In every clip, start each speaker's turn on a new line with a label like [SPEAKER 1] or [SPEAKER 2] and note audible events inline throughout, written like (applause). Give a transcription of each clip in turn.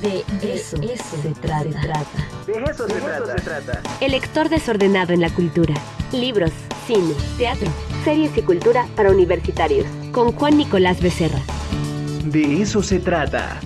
[SPEAKER 1] De eso, se, trata.
[SPEAKER 2] De eso, se, trata.
[SPEAKER 1] El lector desordenado en la cultura. Libros, cine, teatro, series y cultura para universitarios. Con Juan Nicolás Becerra.
[SPEAKER 2] De eso se trata.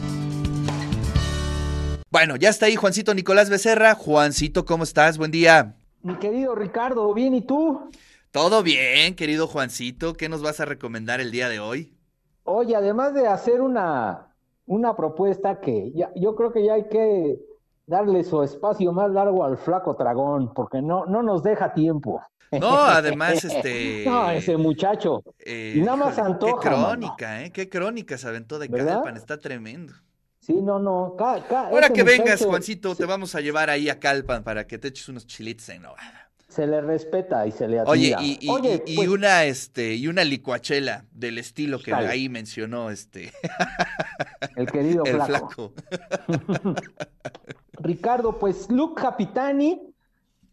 [SPEAKER 3] Bueno, ya está ahí Juancito Nicolás Becerra. Juancito, ¿cómo estás? Buen día.
[SPEAKER 4] Mi querido Ricardo, ¿bien y tú?
[SPEAKER 3] Todo bien, querido Juancito. ¿Qué nos vas a recomendar el día de hoy?
[SPEAKER 4] Oye, además de hacer una una propuesta que ya, yo creo que ya hay que darle su espacio más largo al flaco dragón, porque no, no nos deja tiempo.
[SPEAKER 3] No, además, este. (laughs)
[SPEAKER 4] no, ese muchacho. y nada más antoja.
[SPEAKER 3] Qué crónica, ¿eh? Qué crónica se aventó de Calpan, está tremendo.
[SPEAKER 4] Sí, no, no.
[SPEAKER 3] Ahora que vengas, Juancito, te vamos a llevar ahí a Calpan para que te eches unos chilitos en novada
[SPEAKER 4] se le respeta y se le
[SPEAKER 3] admira. Oye, y, y, pues una este y una licuachela del estilo que ahí mencionó este (laughs)
[SPEAKER 4] el querido (laughs) el flaco. (laughs) Ricardo, pues Luke Capitani,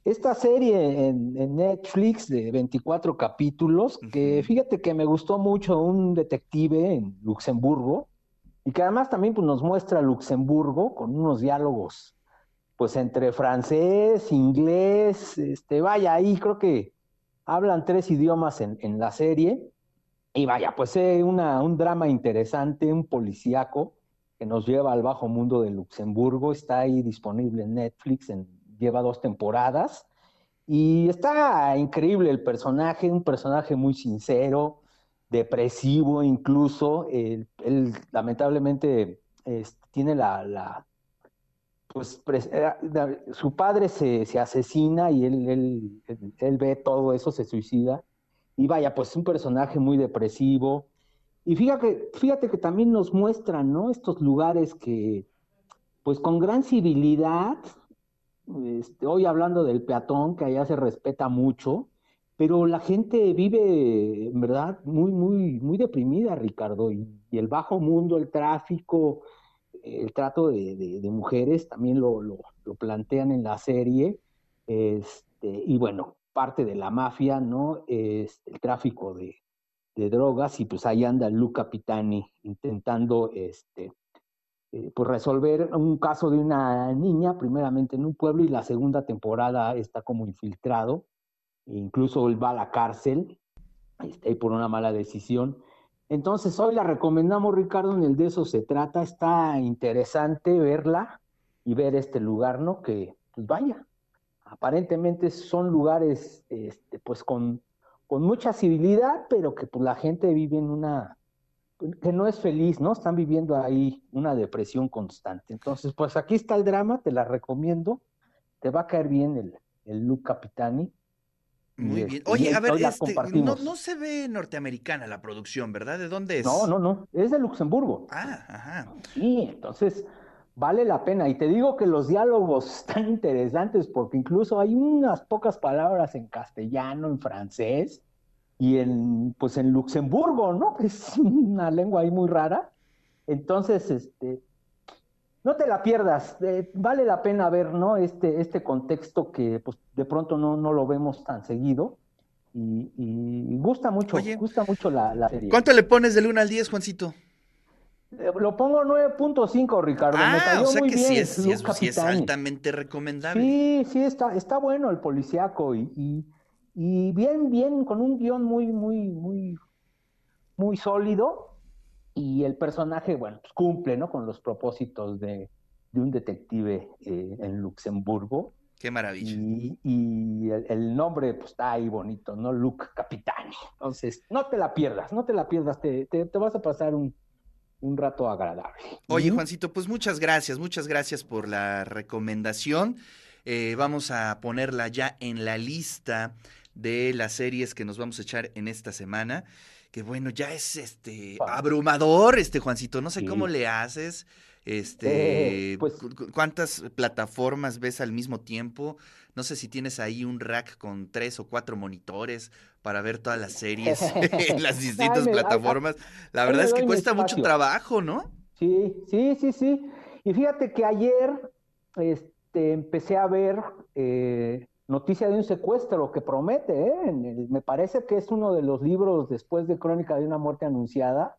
[SPEAKER 4] esta serie en, Netflix de 24 capítulos, que fíjate que me gustó mucho un detective en Luxemburgo y que además también pues, nos muestra Luxemburgo con unos diálogos pues entre francés, inglés, este, vaya, ahí creo que hablan tres idiomas en, la serie. Y vaya, pues es una, un drama interesante, un policíaco que nos lleva al bajo mundo de Luxemburgo. Está ahí disponible en Netflix, lleva dos temporadas. Y está increíble el personaje, un personaje muy sincero, depresivo incluso. Él, lamentablemente tiene la, pues su padre se, asesina y él, él, ve todo eso, se suicida. Y vaya, pues un personaje muy depresivo. Y fíjate, fíjate que también nos muestran, ¿no? Estos lugares que, pues con gran civilidad, este, hoy hablando del peatón, que allá se respeta mucho, pero la gente vive, en verdad, muy, muy, muy deprimida, Ricardo, y el bajo mundo, el tráfico, el trato de, mujeres también lo, plantean en la serie, este, y bueno, parte de la mafia, ¿no? Es el tráfico de, drogas, y pues ahí anda Luca Capitani intentando, este, eh, pues resolver un caso de una niña, primeramente en un pueblo, y la segunda temporada está como infiltrado, e incluso él va a la cárcel, este, por una mala decisión, entonces hoy la recomendamos, Ricardo, en el de eso se trata. Está interesante verla y ver este lugar, ¿no? Que, pues vaya, aparentemente son lugares, este, pues con, con mucha civilidad, pero que pues la gente vive en una, que no es feliz, ¿no? Están viviendo ahí una depresión constante. Entonces, pues aquí está el drama, te la recomiendo. Te va a caer bien el, el Luke Capitani.
[SPEAKER 3] Muy bien. Oye, a ver, este, no, se ve norteamericana la producción, ¿verdad? ¿De dónde es?
[SPEAKER 4] No, no, no, es de Luxemburgo.
[SPEAKER 3] Ah, ajá.
[SPEAKER 4] Sí, entonces vale la pena. Y te digo que los diálogos (laughs) están interesantes porque incluso hay unas pocas palabras en castellano, en francés y en, pues en Luxemburgo, ¿no? (laughs) Es una lengua ahí muy rara. Entonces, este, no te la pierdas, eh, vale la pena ver, ¿no? Este, este contexto que pues, de pronto no, no lo vemos tan seguido. Y, gusta mucho, gusta mucho la, serie.
[SPEAKER 3] ¿Cuánto le pones del 1 al 10, Juancito?
[SPEAKER 4] Eh, lo pongo 9.5, Ricardo. Me
[SPEAKER 3] ah,
[SPEAKER 4] cayó
[SPEAKER 3] o sea
[SPEAKER 4] muy
[SPEAKER 3] que
[SPEAKER 4] bien,
[SPEAKER 3] sí, es, sí, es, altamente recomendable.
[SPEAKER 4] Sí, sí, está, está bueno el policíaco y, y, bien, bien, con un guion muy, muy, muy, muy sólido y el personaje, bueno, pues cumple, ¿no? Con los propósitos de, un detective eh, en Luxemburgo.
[SPEAKER 3] Qué maravilla.
[SPEAKER 4] Y, el, nombre, pues está ahí bonito, ¿no? Luke Capitani. Entonces, no te la pierdas, no te la pierdas, te, te, vas a pasar un, rato agradable.
[SPEAKER 3] Oye, Juancito, pues muchas gracias, muchas gracias por la recomendación. Eh, vamos a ponerla ya en la lista de las series que nos vamos a echar en esta semana que bueno, ya es este abrumador, este Juancito, no sé cómo le haces, este, eh, pues cuántas plataformas ves al mismo tiempo, no sé si tienes ahí un rack con tres o cuatro monitores para ver todas las series (laughs) (laughs) en las distintas plataformas. La verdad es que cuesta mucho trabajo, ¿no?
[SPEAKER 4] Sí, sí, sí, sí. Y fíjate que ayer este, empecé a ver eh, noticia de un secuestro que promete, ¿eh? me parece que es uno de los libros después de Crónica de una muerte anunciada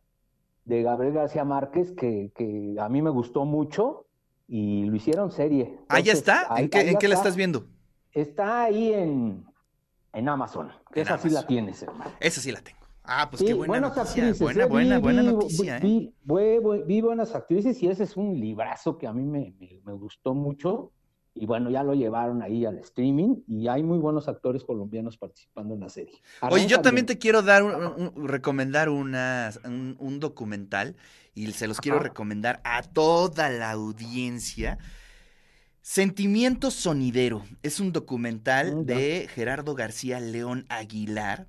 [SPEAKER 4] de Gabriel García Márquez, que, a mí me gustó mucho. y lo hicieron serie. Entonces,
[SPEAKER 3] está.
[SPEAKER 4] ahí-
[SPEAKER 3] ¿En qué,
[SPEAKER 4] ahí
[SPEAKER 3] en
[SPEAKER 4] ya
[SPEAKER 3] qué la
[SPEAKER 4] está.
[SPEAKER 3] estás viendo?
[SPEAKER 4] Está ahí en, en Amazon.
[SPEAKER 3] En
[SPEAKER 4] esa sí la tienes, hermano.
[SPEAKER 3] Esa sí la tengo. Ah, pues
[SPEAKER 4] Sí,
[SPEAKER 3] qué buena
[SPEAKER 4] buenas
[SPEAKER 3] noticia.
[SPEAKER 4] actrices.
[SPEAKER 3] buena,
[SPEAKER 4] eh,
[SPEAKER 3] buena,
[SPEAKER 4] vi-
[SPEAKER 3] buena
[SPEAKER 4] vi-
[SPEAKER 3] noticia, ¿eh?
[SPEAKER 4] vi- vi- vi- vi buenas actrices y ese es un librazo que a mí me, me- me gustó mucho. Y bueno, ya lo llevaron ahí al streaming y hay muy buenos actores colombianos participando en la serie.
[SPEAKER 3] Oye, yo también
[SPEAKER 4] bien.
[SPEAKER 3] te quiero dar un, un- recomendar una, un, un documental y se los quiero recomendar a toda la audiencia. Sentimiento Sonidero es un documental
[SPEAKER 4] Mm,
[SPEAKER 3] de Gerardo García León Aguilar,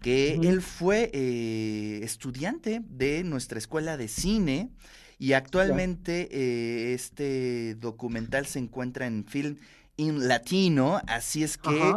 [SPEAKER 3] que él fue eh, estudiante de nuestra escuela de cine y actualmente eh, este documental se encuentra en Film in Latino, así es que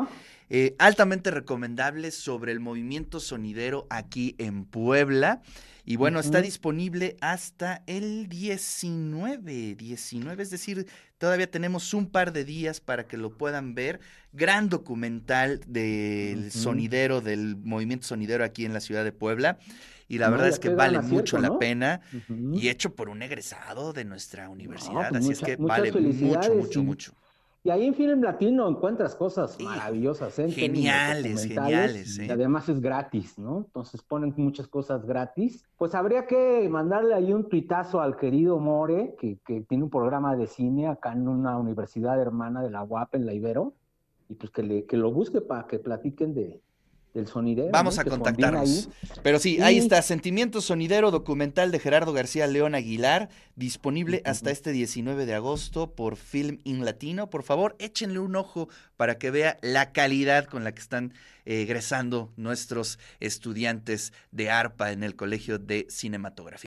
[SPEAKER 3] eh, altamente recomendable sobre el movimiento sonidero aquí en Puebla. Y bueno, está disponible hasta el 19, 19, es decir, todavía tenemos un par de días para que lo puedan ver. Gran documental del sonidero, del movimiento sonidero aquí en la ciudad de Puebla. Y la
[SPEAKER 4] No,
[SPEAKER 3] verdad es que vale mucho la pena. Y hecho por un egresado de nuestra universidad.
[SPEAKER 4] pues
[SPEAKER 3] así es que vale mucho, mucho,
[SPEAKER 4] y-
[SPEAKER 3] mucho.
[SPEAKER 4] Y ahí en Film Latino encuentras cosas maravillosas, ¿eh?
[SPEAKER 3] geniales, geniales,
[SPEAKER 4] y
[SPEAKER 3] ¿eh?
[SPEAKER 4] además es gratis, ¿no? Entonces ponen muchas cosas gratis. Pues habría que mandarle ahí un tuitazo al querido More, que, que tiene un programa de cine acá en una universidad hermana de la UAP en la Ibero, y pues que, le, que lo busque para que platiquen de, del sonidero.
[SPEAKER 3] Vamos
[SPEAKER 4] ¿no?
[SPEAKER 3] a contactarnos. Pero sí, ahí está, Sentimiento Sonidero, documental de Gerardo García León Aguilar, disponible hasta este 19 de agosto por Film in Latino. Por favor, échenle un ojo para que vea la calidad con la que están eh, egresando nuestros estudiantes de ARPA en el Colegio de Cinematografía.